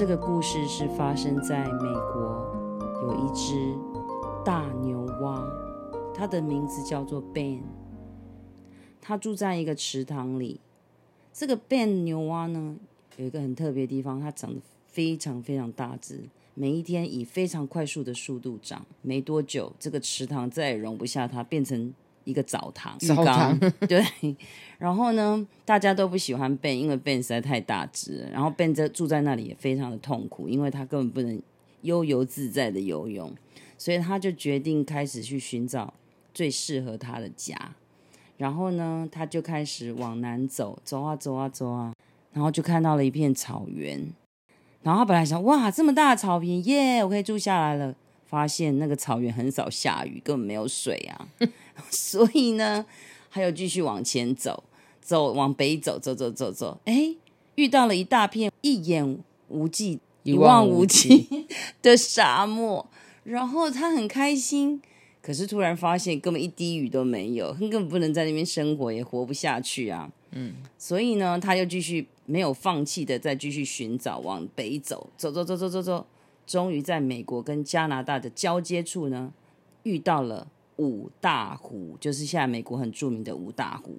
这个故事是发生在美国，有一只大牛蛙，它的名字叫做 Ben。它住在一个池塘里。这个 Ben 牛蛙呢，有一个很特别的地方，它长得非常非常大只，每一天以非常快速的速度长。没多久，这个池塘再也容不下它，变成一个澡堂、浴缸。对。然后呢，大家都不喜欢 Ben，因为 Ben 实在太大只了。然后 Ben 在住在那里也非常的痛苦，因为他根本不能悠游自在的游泳，所以他就决定开始去寻找最适合他的家。然后呢，他就开始往南走，走啊走啊走啊，然后就看到了一片草原。然后他本来想，哇，这么大的草坪，耶，我可以住下来了。发现那个草原很少下雨，根本没有水啊。所以呢，他又继续往前走。走，往北走，走走走走，哎，遇到了一大片一眼无际、一望无际的沙漠，然后他很开心，可是突然发现根本一滴雨都没有，根本不能在那边生活，也活不下去啊。嗯，所以呢，他又继续没有放弃的再继续寻找，往北走，走走走走走走，终于在美国跟加拿大的交接处呢，遇到了。五大湖就是现在美国很著名的五大湖，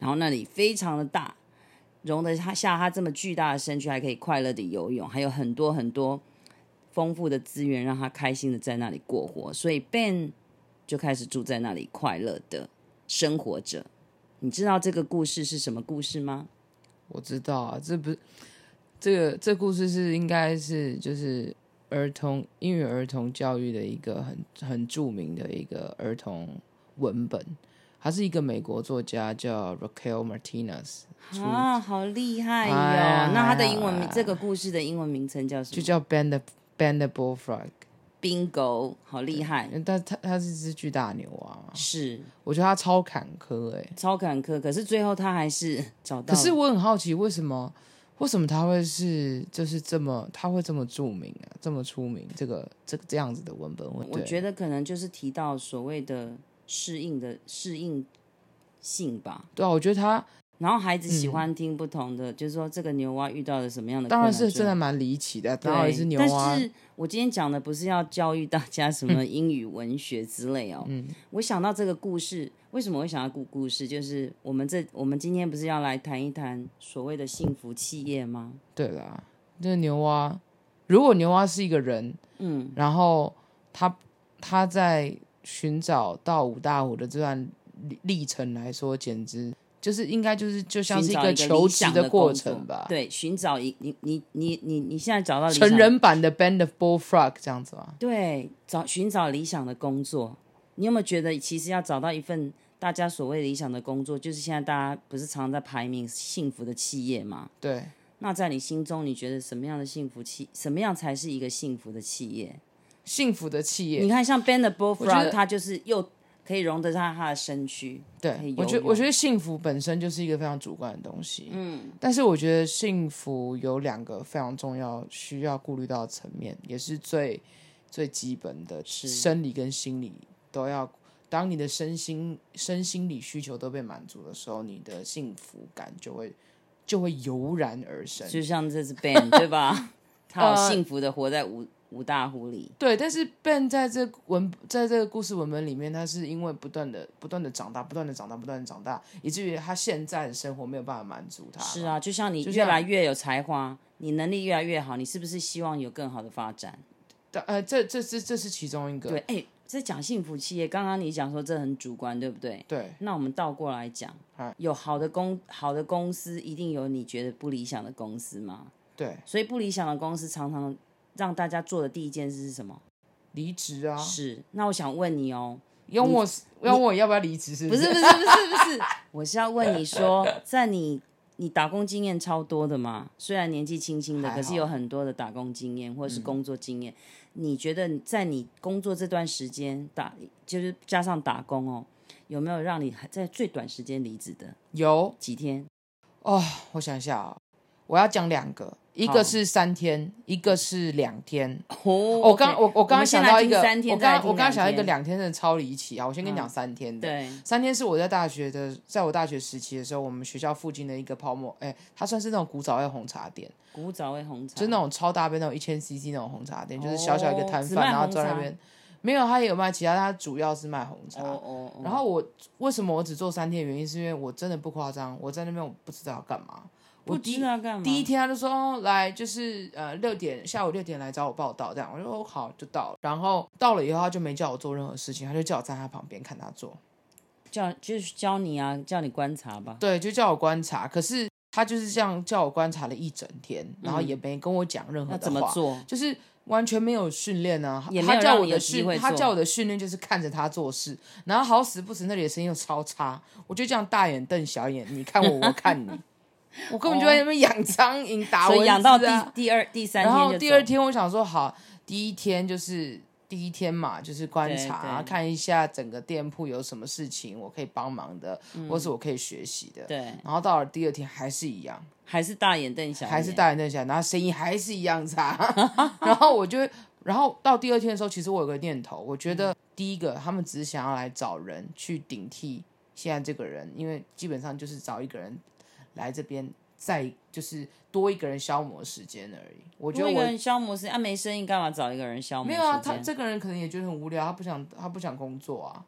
然后那里非常的大，容得下他这么巨大的身躯，还可以快乐的游泳，还有很多很多丰富的资源，让他开心的在那里过活。所以 Ben 就开始住在那里，快乐的生活着。你知道这个故事是什么故事吗？我知道啊，这不是这个这故事是应该是就是。儿童英语儿童教育的一个很很著名的一个儿童文本，他是一个美国作家叫 Raquel Martinez 啊，好厉害哟！哎、那他的英文名，哎、这个故事的英文名称叫什么？就叫 Ben the Bullfrog。Bingo，好厉害！但他他是只巨大牛啊，是，我觉得他超坎坷哎、欸，超坎坷。可是最后他还是找到。可是我很好奇，为什么？为什么他会是就是这么他会这么著名啊，这么出名？这个这个这样子的文本，我觉得可能就是提到所谓的适应的适应性吧。对啊，我觉得他。然后孩子喜欢听不同的，嗯、就是说这个牛蛙遇到了什么样的？当然是真的蛮离奇的，当然是牛蛙。但是我今天讲的不是要教育大家什么英语文学之类哦。嗯，我想到这个故事，为什么会想到故故事？就是我们这我们今天不是要来谈一谈所谓的幸福企业吗？对啦，这个牛蛙，如果牛蛙是一个人，嗯，然后他他在寻找到五大湖的这段历程来说，简直。就是应该就是就像是一个求职的过程吧，对，寻找一你你你你你现在找到成人版的 Band of Bullfrog 这样子吗？对，找寻找理想的工作，你有没有觉得其实要找到一份大家所谓理想的工作，就是现在大家不是常常在排名幸福的企业吗？对，那在你心中，你觉得什么样的幸福企，什么样才是一个幸福的企业？幸福的企业，你看像 Band of Bullfrog，它就是又。可以容得下他的身躯，对，我觉得我觉得幸福本身就是一个非常主观的东西，嗯，但是我觉得幸福有两个非常重要需要顾虑到的层面，也是最最基本的，是生理跟心理都要。当你的身心身心理需求都被满足的时候，你的幸福感就会就会油然而生，就像这只 band 对吧？他好幸福的活在无。五大狐狸，对，但是 Ben 在这文，在这个故事文本里面，他是因为不断的、不断的长大，不断的长大，不断的长大，以至于他现在的生活没有办法满足他。是啊，就像你越来越有才华，你能力越来越好，你是不是希望有更好的发展？呃，这这这这是其中一个。对，哎，这讲幸福企业，刚刚你讲说这很主观，对不对？对。那我们倒过来讲，有好的公好的公司，一定有你觉得不理想的公司吗？对。所以不理想的公司常常。让大家做的第一件事是什么？离职啊！是，那我想问你哦，用我要问我要不要离职？是不是？不是不是不是不是，我是要问你说，在你你打工经验超多的嘛？虽然年纪轻轻的，可是有很多的打工经验或者是工作经验。嗯、你觉得在你工作这段时间打，就是加上打工哦，有没有让你在最短时间离职的？有几天？哦，我想一下啊，我要讲两个。一个是三天，一个是两天。哦，我刚我我刚刚想到一个，我刚我刚刚想到一个两天真的超离奇啊！我先跟你讲三天的。对，三天是我在大学的，在我大学时期的时候，我们学校附近的一个泡沫，哎，它算是那种古早味红茶店。古早味红茶，就是那种超大杯那种一千 CC 那种红茶店，就是小小一个摊贩，然后在那边。没有，他也有卖其他，他主要是卖红茶。Oh, oh, oh. 然后我为什么我只做三天？原因是因为我真的不夸张，我在那边我不知道要干嘛。不知道干嘛。第一天他就说：“哦，来，就是呃六点下午六点来找我报道，这样。”我就说：“好，就到了。”然后到了以后，他就没叫我做任何事情，他就叫我站他旁边看他做，叫就是教你啊，叫你观察吧。对，就叫我观察。可是他就是这样叫我观察了一整天，然后也没跟我讲任何的话，怎么做？就是。完全没有训练啊！他叫我的训，他叫我的训练就是看着他做事，然后好死不死那里的声音又超差，我就这样大眼瞪小眼，你看我，我看你，我根本就在那边养苍蝇打蚊子啊！养到第第二第三天，然后第二天我想说好，第一天就是。第一天嘛，就是观察，看一下整个店铺有什么事情我可以帮忙的，嗯、或是我可以学习的。对。然后到了第二天还是一样，还是大眼瞪小眼，还是大眼瞪小眼，然后生意还是一样差。然后我就，然后到第二天的时候，其实我有个念头，我觉得第一个他们只是想要来找人去顶替现在这个人，因为基本上就是找一个人来这边。再就是多一个人消磨时间而已。我觉得我一个人消磨时间啊，没生意干嘛找一个人消磨？没有啊，他这个人可能也觉得很无聊，他不想他不想工作啊，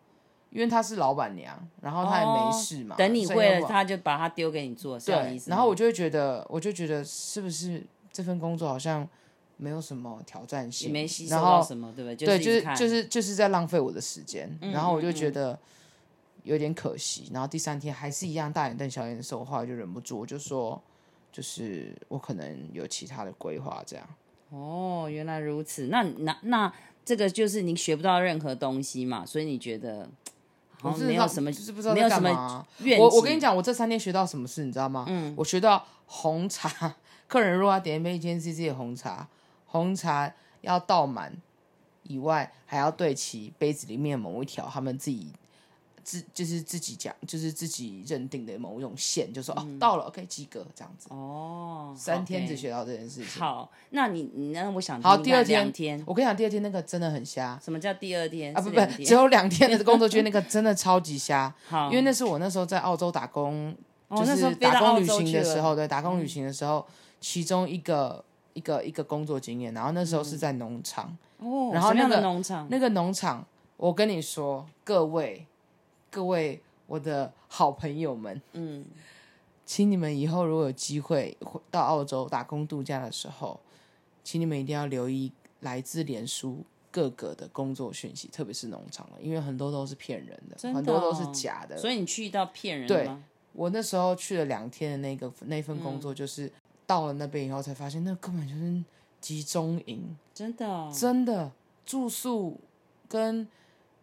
因为他是老板娘，然后他也没事嘛。哦、等你会了，他就把他丢给你做，是这样意思。然后我就会觉得，我就觉得是不是这份工作好像没有什么挑战性，没吸收到什么，对不对？对，就是就是就是在浪费我的时间。嗯、然后我就觉得有点可惜。然后第三天还是一样大眼瞪小眼的时候，后来就忍不住，我就说。就是我可能有其他的规划，这样。哦，原来如此。那那那这个就是你学不到任何东西嘛，所以你觉得好像没有什么，就是不知道没有什么怨气。我我跟你讲，我这三天学到什么事，你知道吗？嗯，我学到红茶，客人如果要点一杯一千 CC 的红茶，红茶要倒满以外，还要对齐杯子里面某一条他们自己。自就是自己讲，就是自己认定的某一种线，就说、嗯、哦到了，OK 及格这样子。哦，三天只学到这件事情。好，那你你那我想好第二天，天我跟你讲，第二天那个真的很瞎。什么叫第二天啊？不不，只有两天的工作，觉得那个真的超级瞎。好，因为那是我那时候在澳洲打工，哦、就是打工旅行的时候，对，打工旅行的时候，其中一个一个一个工作经验。然后那时候是在农场。哦，然后那个农场，那个农场，我跟你说，各位。各位我的好朋友们，嗯，请你们以后如果有机会到澳洲打工度假的时候，请你们一定要留意来自脸书各个的工作讯息，特别是农场的，因为很多都是骗人的，的哦，很多都是假的。所以你去到骗人？对，我那时候去了两天的那个那份工作，就是到了那边以后才发现，那根本就是集中营，真的哦，真的住宿跟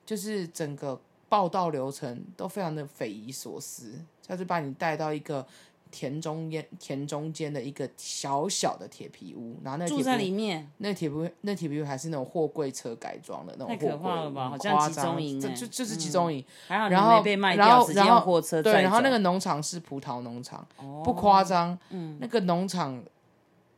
就是整个。报道流程都非常的匪夷所思，他就把你带到一个田中间田中间的一个小小的铁皮屋，然后那住在里面，那铁皮屋那铁皮屋还是那种货柜车改装的那种货柜，太可怕了吧？好像集中营，这就就是集中营。嗯、还好然后被卖掉，然后然后对，然后那个农场是葡萄农场，哦、不夸张，嗯，那个农场。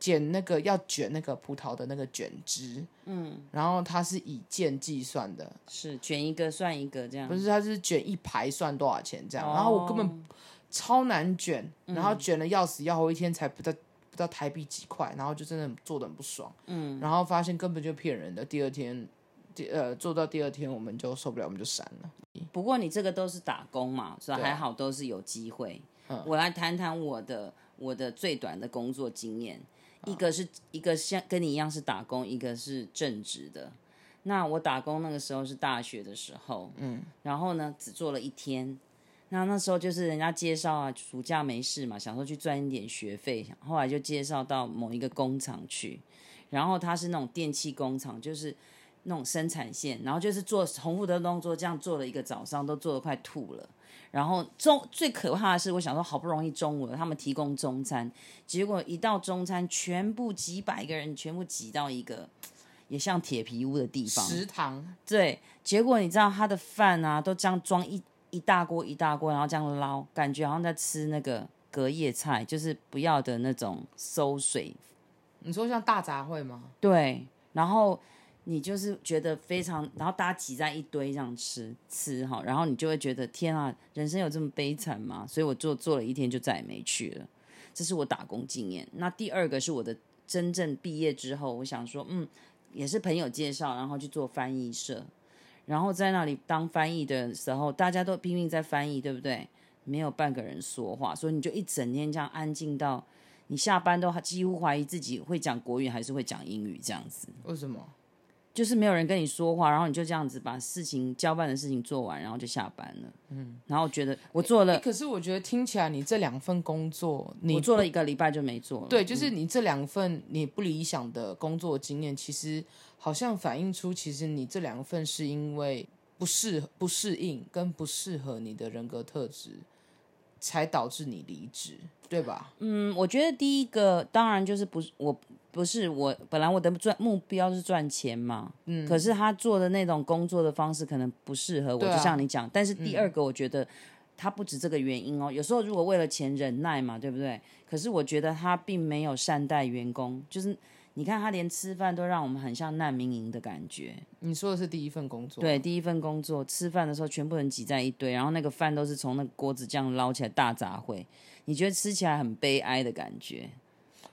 剪那个要卷那个葡萄的那个卷枝，嗯，然后它是以件计算的，是卷一个算一个这样，不是，它是卷一排算多少钱这样，哦、然后我根本超难卷，然后卷了要死要活，一天才不到不到台币几块，然后就真的做得很不爽，嗯，然后发现根本就骗人的，第二天第呃做到第二天我们就受不了，我们就删了。不过你这个都是打工嘛，所以还好都是有机会。嗯、我来谈谈我的我的最短的工作经验。一个是一个像跟你一样是打工，一个是正职的。那我打工那个时候是大学的时候，嗯，然后呢只做了一天。那那时候就是人家介绍啊，暑假没事嘛，想说去赚一点学费。后来就介绍到某一个工厂去，然后它是那种电器工厂，就是那种生产线，然后就是做重复的动作，这样做了一个早上，都做得快吐了。然后中最可怕的是，我想说好不容易中午了，他们提供中餐，结果一到中餐，全部几百个人全部挤到一个也像铁皮屋的地方食堂。对，结果你知道他的饭啊，都这样装一一大锅一大锅，然后这样捞，感觉好像在吃那个隔夜菜，就是不要的那种馊水你说像大杂烩吗？对，然后你就是觉得非常，然后大家挤在一堆这样吃吃哈，然后你就会觉得天啊，人生有这么悲惨吗？所以我做做了一天就再也没去了。这是我打工经验。那第二个是我的真正毕业之后，我想说，嗯，也是朋友介绍，然后去做翻译社。然后在那里当翻译的时候，大家都拼命在翻译，对不对？没有半个人说话，所以你就一整天这样安静到你下班都几乎怀疑自己会讲国语还是会讲英语这样子。为什么？就是没有人跟你说话，然后你就这样子把事情交办的事情做完，然后就下班了。嗯，然后觉得我做了，可是我觉得听起来你这两份工作，你我做了一个礼拜就没做了。对，就是你这两份你不理想的工作经验，其实好像反映出，其实你这两份是因为不适不适应跟不适合你的人格特质，才导致你离职，对吧？嗯，我觉得第一个当然就是不是我。不是我本来我的赚目标是赚钱嘛，嗯，可是他做的那种工作的方式可能不适合我，啊、就像你讲。但是第二个，我觉得他不止这个原因哦。嗯、有时候如果为了钱忍耐嘛，对不对？可是我觉得他并没有善待员工，就是你看他连吃饭都让我们很像难民营的感觉。你说的是第一份工作？对，第一份工作吃饭的时候全部人挤在一堆，然后那个饭都是从那个锅子这样捞起来大杂烩，你觉得吃起来很悲哀的感觉。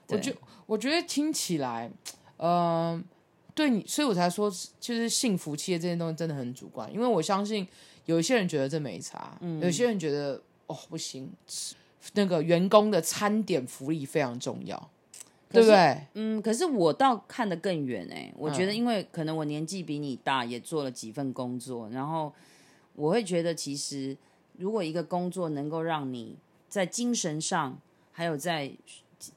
我觉我觉得听起来，嗯、呃，对你，所以我才说，就是幸福企业这件东西真的很主观。因为我相信有一些人觉得这没差，嗯、有些人觉得哦不行，那个员工的餐点福利非常重要，对不对？嗯，可是我倒看得更远哎，我觉得因为可能我年纪比你大，也做了几份工作，然后我会觉得，其实如果一个工作能够让你在精神上，还有在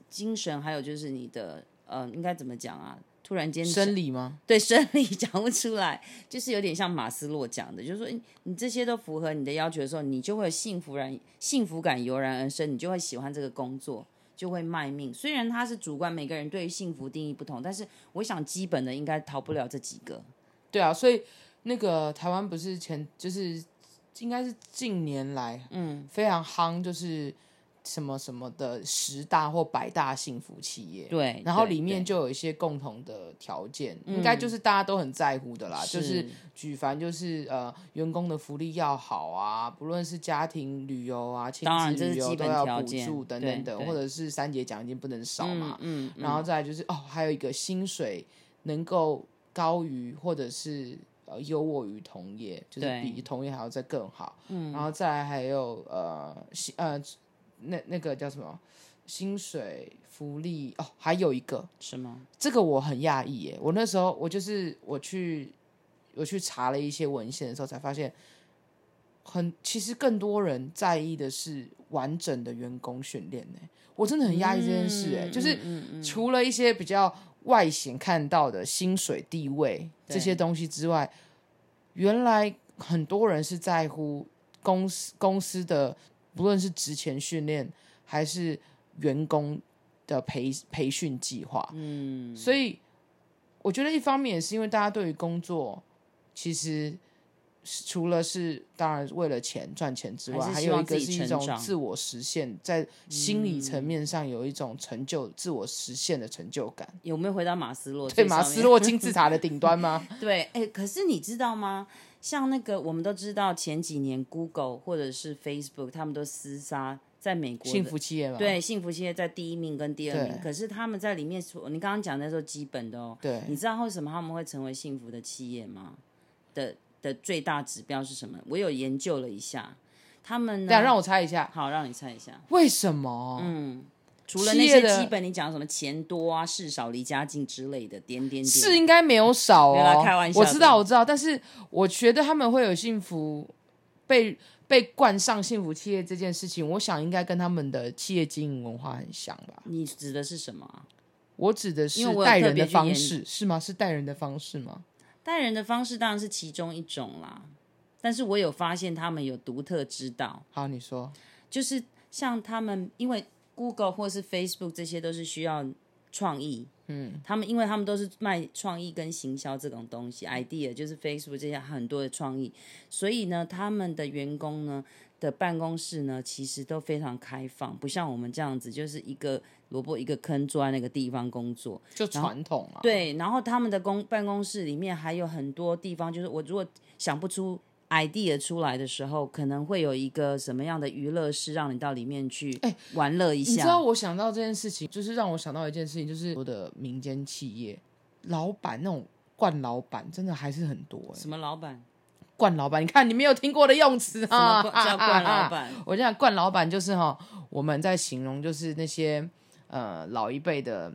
精神还有就是你的呃，应该怎么讲啊？突然间生理吗？对，生理讲不出来，就是有点像马斯洛讲的，就是说你这些都符合你的要求的时候，你就会有幸福然幸福感油然而生，你就会喜欢这个工作，就会卖命。虽然它是主观，每个人对于幸福定义不同，但是我想基本的应该逃不了这几个。对啊，所以那个台湾不是前就是应该是近年来嗯非常夯，就是。什么什么的十大或百大幸福企业，对，然后里面就有一些共同的条件，应该就是大家都很在乎的啦，嗯、就是。举凡就是呃员工的福利要好啊，不论是家庭旅游啊、亲子旅游都要补助等等等，或者是三节奖金不能少嘛，嗯，嗯嗯然后再来就是哦，还有一个薪水能够高于或者是呃优渥于同业，就是比同业还要再更好，嗯，然后再来还有呃呃。那那个叫什么？薪水福利哦，还有一个什么？这个我很讶异耶！我那时候我就是我去我去查了一些文献的时候，才发现很其实更多人在意的是完整的员工训练呢。我真的很讶异这件事哎，嗯、就是除了一些比较外显看到的薪水地位这些东西之外，原来很多人是在乎公司公司的。不论是职前训练还是员工的培培训计划，嗯，所以我觉得一方面也是因为大家对于工作，其实除了是当然为了钱赚钱之外，还，有一个是一种自我实现，在心理层面上有一种成就、自我实现的成就感。有没有回到马斯洛？对，马斯洛金字塔的顶端吗？对，哎、欸，可是你知道吗？像那个，我们都知道前几年 Google 或者是 Facebook，他们都厮杀在美国幸福企业嘛？对，幸福企业在第一名跟第二名。可是他们在里面说，你刚刚讲的时候基本的哦。对。你知道为什么他们会成为幸福的企业吗？的的最大指标是什么？我有研究了一下，他们呢。让我猜一下。好，让你猜一下。为什么？嗯。除了那些基本，你讲什么钱多啊、事少、离家近之类的，点点点，是应该没有少哦。开玩笑，我知道，我知道，但是我觉得他们会有幸福，被被冠上幸福企业这件事情，我想应该跟他们的企业经营文化很像吧？你指的是什么？我指的是带人的方式，是吗？是待人的方式吗？待人的方式当然是其中一种啦，但是我有发现他们有独特之道。好，你说，就是像他们，因为。Google 或是 Facebook 这些都是需要创意，嗯，他们因为他们都是卖创意跟行销这种东西，idea 就是 Facebook 这些很多的创意，所以呢，他们的员工呢的办公室呢其实都非常开放，不像我们这样子，就是一个萝卜一个坑，坐在那个地方工作，就传统啊。对，然后他们的公办公室里面还有很多地方，就是我如果想不出 idea 出来的时候，可能会有一个什么样的娱乐室让你到里面去玩乐一下。你知道我想到这件事情，就是让我想到一件事情，就是我的民间企业老板那种惯老板，真的还是很多、欸。什么老板？惯老板？你看你没有听过的用词啊？什么叫惯老板？啊啊、我讲惯老板就是哈，我们在形容就是那些呃老一辈的。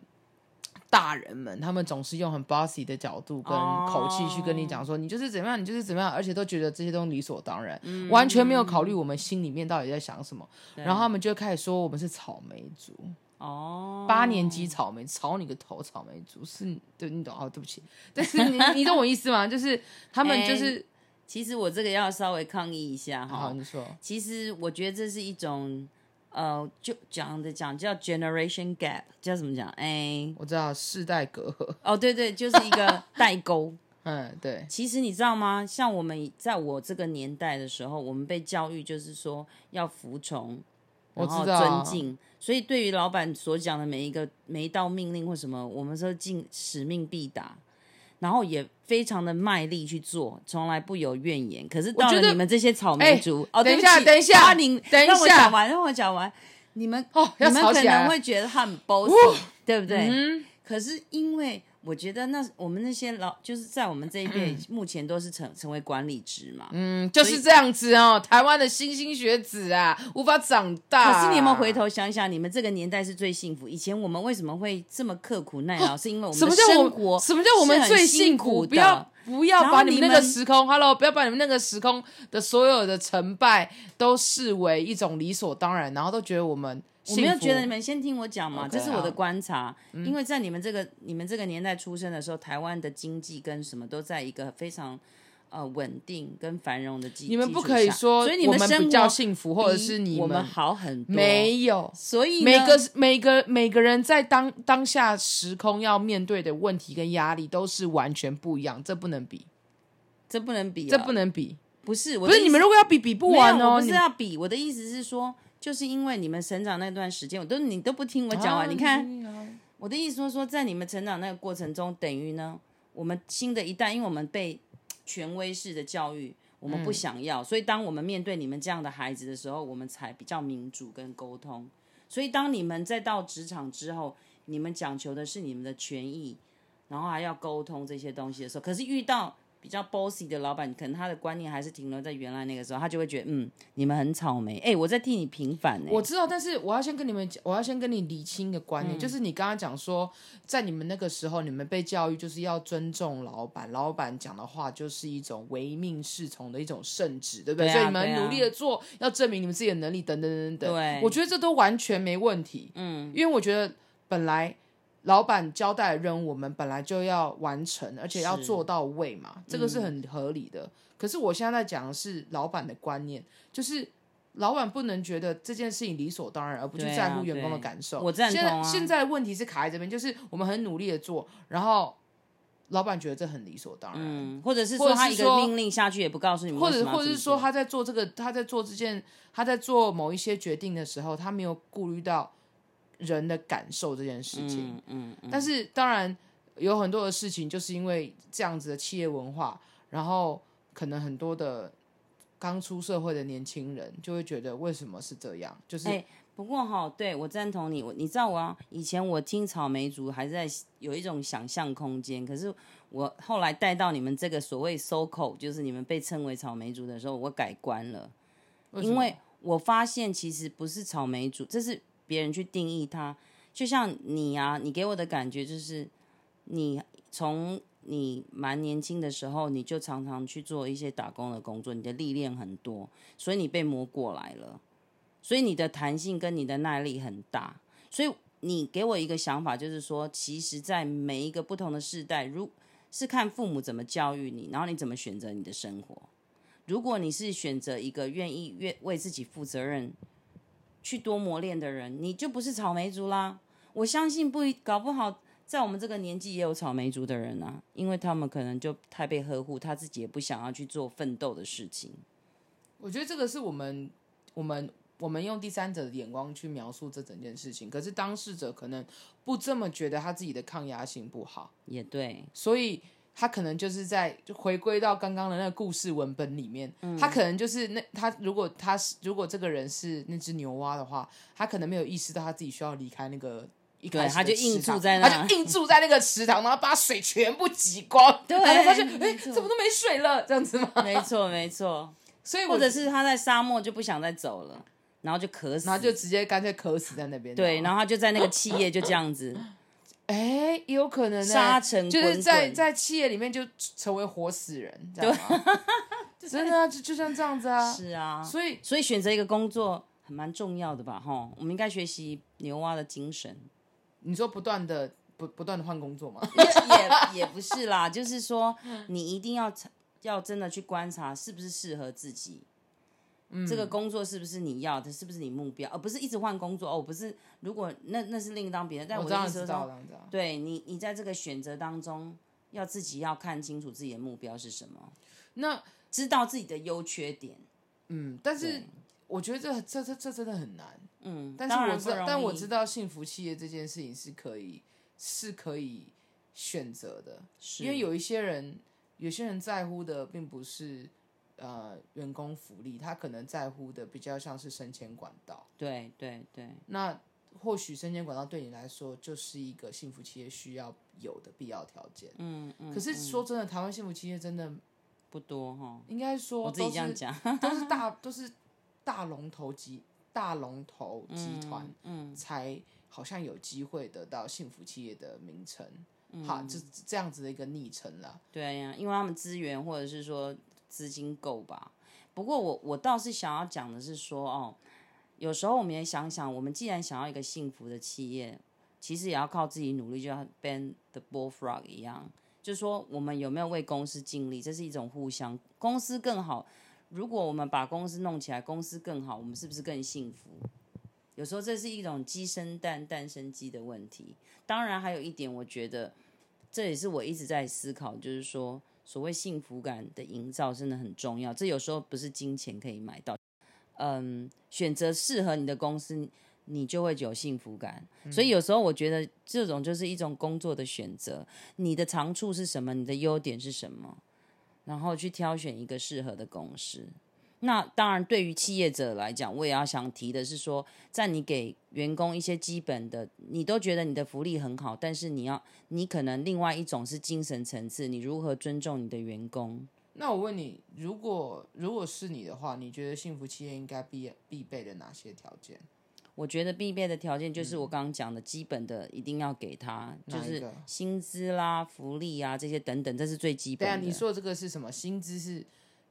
大人们，他们总是用很 bossy 的角度跟口气去跟你讲说，你就是怎么样，你就是怎么样，而且都觉得这些都理所当然，嗯、完全没有考虑我们心里面到底在想什么。然后他们就开始说我们是草莓族哦，八年级草莓，草你个头，草莓族是，对，你懂哦，对不起，但是你你懂我意思吗？就是他们就是、欸，其实我这个要稍微抗议一下哈，好，你说，其实我觉得这是一种。呃，就讲的讲叫 generation gap，叫怎么讲？哎，我知道世代隔阂。哦，对对，就是一个代沟。嗯，对。其实你知道吗？像我们在我这个年代的时候，我们被教育就是说要服从，然后尊敬。所以对于老板所讲的每一个每一道命令或什么，我们说尽使命必达。然后也非常的卖力去做，从来不有怨言。可是到了你们这些草莓族，哦，等一下，等一下，你等一下，让我讲完，让我讲完。你们哦，你们可能会觉得他很 bossy，对不对？嗯。可是因为。我觉得那我们那些老就是在我们这一辈，目前都是成成为管理职嘛，嗯，就是这样子哦。台湾的新兴学子啊，无法长大。可是你有没有回头想想，你们这个年代是最幸福。以前我们为什么会这么刻苦耐劳？是因为我们的生活什么叫我们最辛苦？不要不要把你们那个时空，Hello，不要把你们那个时空的所有的成败都视为一种理所当然，然后都觉得我们。我没有觉得你们先听我讲嘛，okay, 这是我的观察。嗯、因为在你们这个你们这个年代出生的时候，台湾的经济跟什么都在一个非常呃稳定跟繁荣的基础。你们不可以说，所以你们比较幸福，或者是你们我们好很多。没有，所以每个每个每个人在当当下时空要面对的问题跟压力都是完全不一样，这不能比，这不能比、哦，这不能比。不是，不是你们如果要比比不完哦，不是要比。我的意思是说。就是因为你们成长那段时间，我都你都不听我讲完。啊、你看，我的意思说说，在你们成长那个过程中，等于呢，我们新的一代，因为我们被权威式的教育，我们不想要，嗯、所以当我们面对你们这样的孩子的时候，我们才比较民主跟沟通。所以当你们再到职场之后，你们讲求的是你们的权益，然后还要沟通这些东西的时候，可是遇到。比较 bossy 的老板，可能他的观念还是停留在原来那个时候，他就会觉得，嗯，你们很草莓。哎、欸，我在替你平反呢。我知道，但是我要先跟你们讲，我要先跟你理清一个观念，嗯、就是你刚刚讲说，在你们那个时候，你们被教育就是要尊重老板，老板讲的话就是一种唯命是从的一种圣旨，对不对？所以你们努力的做，啊、要证明你们自己的能力，等等等等。对，我觉得这都完全没问题。嗯，因为我觉得本来。老板交代的任务，我们本来就要完成，而且要做到位嘛，这个是很合理的。嗯、可是我现在在讲的是老板的观念，就是老板不能觉得这件事情理所当然，而不去在乎员工的感受。我赞同啊。现在现在的问题是卡在这边，就是我们很努力的做，然后老板觉得这很理所当然，嗯，或者是说他一个命令下去也不告诉你们，或者或者是说他在做这个，他在做这件，他在做某一些决定的时候，他没有顾虑到。人的感受这件事情，嗯嗯嗯、但是当然有很多的事情，就是因为这样子的企业文化，然后可能很多的刚出社会的年轻人就会觉得为什么是这样？就是，欸、不过哈，对我赞同你，我你知道我啊，以前我听草莓族还是在有一种想象空间，可是我后来带到你们这个所谓 so-called，就是你们被称为草莓族的时候，我改观了，为因为我发现其实不是草莓族，这是。别人去定义他，就像你啊，你给我的感觉就是，你从你蛮年轻的时候，你就常常去做一些打工的工作，你的历练很多，所以你被磨过来了，所以你的弹性跟你的耐力很大，所以你给我一个想法，就是说，其实，在每一个不同的世代，如是看父母怎么教育你，然后你怎么选择你的生活。如果你是选择一个愿意愿为自己负责任。去多磨练的人，你就不是草莓族啦。我相信不搞不好，在我们这个年纪也有草莓族的人啊，因为他们可能就太被呵护，他自己也不想要去做奋斗的事情。我觉得这个是我们我们我们用第三者的眼光去描述这整件事情，可是当事者可能不这么觉得他自己的抗压性不好，也对，所以他可能就是在就回归到刚刚的那个故事文本里面，嗯、他可能就是那他如果他是如果这个人是那只牛蛙的话，他可能没有意识到他自己需要离开那个。一开始他就硬住在那，他就硬住在那个池塘，然后把水全部挤光，对，然后发现哎，怎么都没水了，这样子吗？没错，没错。所以或者是他在沙漠就不想再走了，然后就渴死，然后就直接干脆渴死在那边。对，然后他就在那个气液就这样子，哎，也有可能沙尘就是在在企业里面就成为活死人，对吗？真的啊就就像这样子啊，是啊。所以所以选择一个工作很蛮重要的吧？哈，我们应该学习牛蛙的精神。你说不断的不不断的换工作吗？也也不是啦，就是说你一定要要真的去观察是不是适合自己，嗯，这个工作是不是你要的，是不是你目标，而不是一直换工作。哦。不是，如果那那是另当别论。但我的意思是说，对你你在这个选择当中，要自己要看清楚自己的目标是什么，那知道自己的优缺点。嗯，但是我觉得这这这这真的很难。嗯，但是我知道，但我知道幸福企业这件事情是可以，是可以选择的，因为有一些人，有些人在乎的并不是呃员工福利，他可能在乎的比较像是升迁管道。对对对，那或许升迁管道对你来说就是一个幸福企业需要有的必要条件。嗯嗯。可是说真的，台湾幸福企业真的不多哈，应该说我自己这样讲，都是大 都是大龙头级。大龙头集团，嗯，才好像有机会得到幸福企业的名称，嗯、好，就这样子的一个昵称啦。对呀、啊，因为他们资源或者是说资金够吧。不过我我倒是想要讲的是说，哦，有时候我们也想想，我们既然想要一个幸福的企业，其实也要靠自己努力，就像 Ben the Bullfrog 一样，就是说我们有没有为公司尽力，这是一种互相，公司更好。如果我们把公司弄起来，公司更好，我们是不是更幸福？有时候这是一种鸡生蛋，蛋生鸡的问题。当然，还有一点，我觉得这也是我一直在思考，就是说，所谓幸福感的营造真的很重要。这有时候不是金钱可以买到。嗯，选择适合你的公司，你就会有幸福感。所以有时候我觉得这种就是一种工作的选择。你的长处是什么？你的优点是什么？然后去挑选一个适合的公司。那当然，对于企业者来讲，我也要想提的是说，在你给员工一些基本的，你都觉得你的福利很好，但是你要，你可能另外一种是精神层次，你如何尊重你的员工？那我问你，如果如果是你的话，你觉得幸福企业应该必必备的哪些条件？我觉得必备的条件就是我刚刚讲的基本的，一定要给他，嗯、就是薪资啦、福利啊这些等等，这是最基本的。对啊，你说这个是什么？薪资是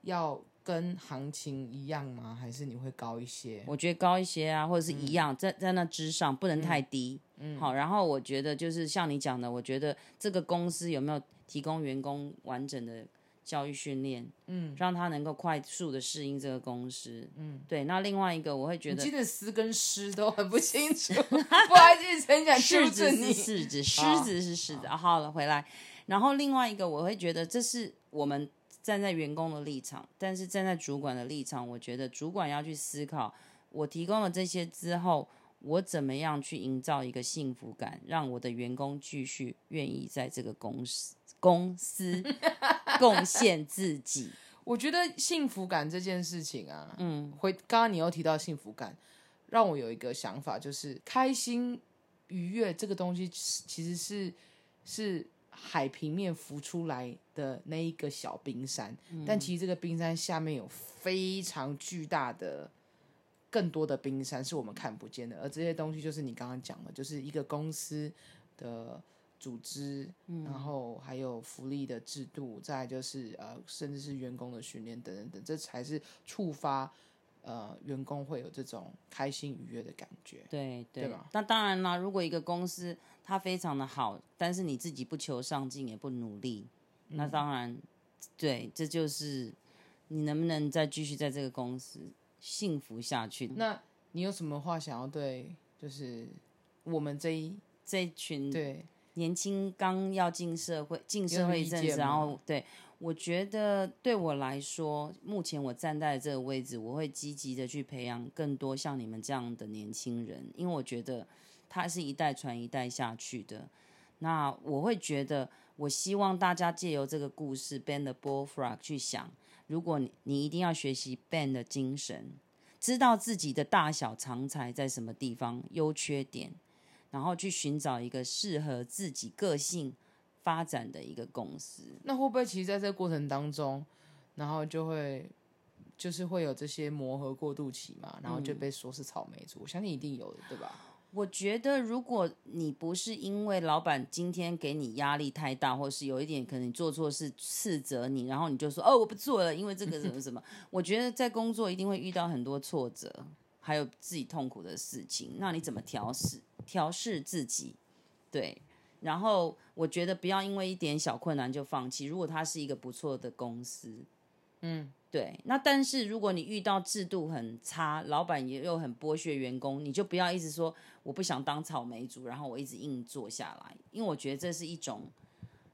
要跟行情一样吗？还是你会高一些？我觉得高一些啊，或者是一样，嗯、在在那之上，不能太低。嗯，好。然后我觉得就是像你讲的，我觉得这个公司有没有提供员工完整的教育训练，嗯，让他能够快速的适应这个公司，嗯，对。那另外一个，我会觉得，你记得“丝”跟“狮”都很不清楚，不好意思，很想狮子是狮子，狮子是狮子。好，好了，回来。然后另外一个，我会觉得这是我们站在员工的立场，但是站在主管的立场，我觉得主管要去思考，我提供了这些之后，我怎么样去营造一个幸福感，让我的员工继续愿意在这个公司。公司 贡献自己，我觉得幸福感这件事情啊，嗯，回刚刚你又提到幸福感，让我有一个想法，就是开心愉悦这个东西，其实是是海平面浮出来的那一个小冰山，嗯，但其实这个冰山下面有非常巨大的、更多的冰山是我们看不见的，而这些东西就是你刚刚讲的，就是一个公司的。组织，然后还有福利的制度，再就是呃，甚至是员工的训练等等等，这才是触发呃员工会有这种开心愉悦的感觉。对对？那当然啦，如果一个公司它非常的好，但是你自己不求上进也不努力，嗯、那当然，对，这就是你能不能再继续在这个公司幸福下去？那你有什么话想要对，就是我们这一这一群对？年轻刚要进社会，进社会一阵子，然后对我觉得对我来说，目前我站在这个位置，我会积极的去培养更多像你们这样的年轻人，因为我觉得他是一代传一代下去的。那我会觉得，我希望大家借由这个故事《Ben the Bullfrog》去想，如果你你一定要学习 Ben 的精神，知道自己的大小长才在什么地方，优缺点，然后去寻找一个适合自己个性。发展的一个公司，那会不会其实在这个过程当中，然后就会就是会有这些磨合过渡期嘛，然后就被说是草莓族，嗯、我相信一定有的，对吧？我觉得如果你不是因为老板今天给你压力太大，或是有一点可能你做错事斥责你，然后你就说哦，我不做了，因为这个什么什么，我觉得在工作一定会遇到很多挫折，还有自己痛苦的事情，那你怎么调试调试自己？对。然后我觉得不要因为一点小困难就放弃。如果它是一个不错的公司，嗯，对。那但是如果你遇到制度很差，老板也又很剥削员工，你就不要一直说我不想当草莓族，然后我一直硬做下来。因为我觉得这是一种，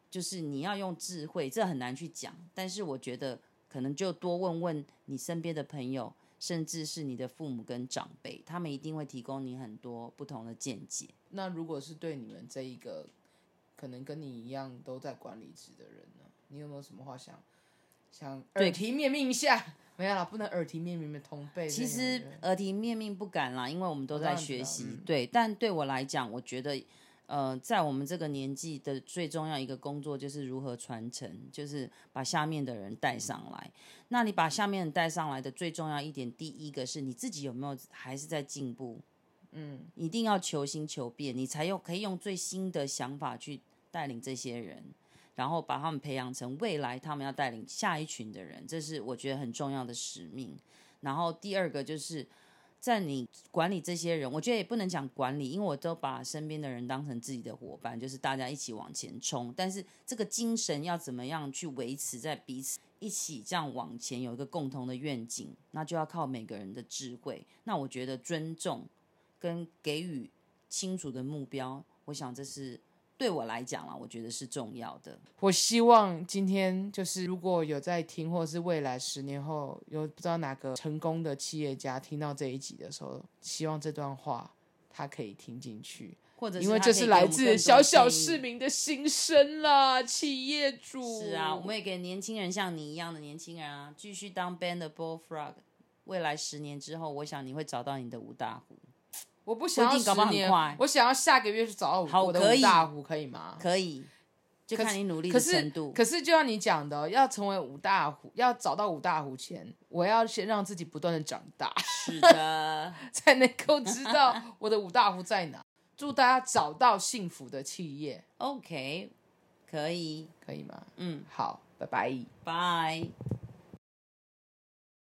就是你要用智慧，这很难去讲。但是我觉得可能就多问问你身边的朋友，甚至是你的父母跟长辈，他们一定会提供你很多不同的见解。那如果是对你们这一个。可能跟你一样都在管理职的人呢，你有没有什么话想想耳提面命一下？没有啦，不能耳提面命的同辈。其实耳提面命不敢啦，因为我们都在学习。嗯、对，但对我来讲，我觉得，呃，在我们这个年纪的最重要一个工作就是如何传承，就是把下面的人带上来。那你把下面人带上来的最重要一点，第一个是你自己有没有还是在进步？嗯，一定要求新求变，你才用可以用最新的想法去带领这些人，然后把他们培养成未来他们要带领下一群的人，这是我觉得很重要的使命。然后第二个就是在你管理这些人，我觉得也不能讲管理，因为我都把身边的人当成自己的伙伴，就是大家一起往前冲。但是这个精神要怎么样去维持在彼此一起这样往前，有一个共同的愿景，那就要靠每个人的智慧。那我觉得尊重。跟给予清楚的目标，我想这是对我来讲啦，我觉得是重要的。我希望今天就是如果有在听，或者是未来十年后有不知道哪个成功的企业家听到这一集的时候，希望这段话他可以听进去，或者因为这是来自小小市民的心声啦，企业主。是啊，我们也给年轻人像你一样的年轻人啊，继续当 Ben the Bullfrog。未来十年之后，我想你会找到你的五大湖。我不想要十年，我想要下个月去找到我的五大湖，可以吗？可以，就看你努力的程度。可是，可是就像你讲的，要成为五大湖，要找到五大湖前，我要先让自己不断的长大，是的，才能够知道我的五大湖在哪。祝大家找到幸福的企业。OK，可以，可以吗？嗯，好，拜拜，拜。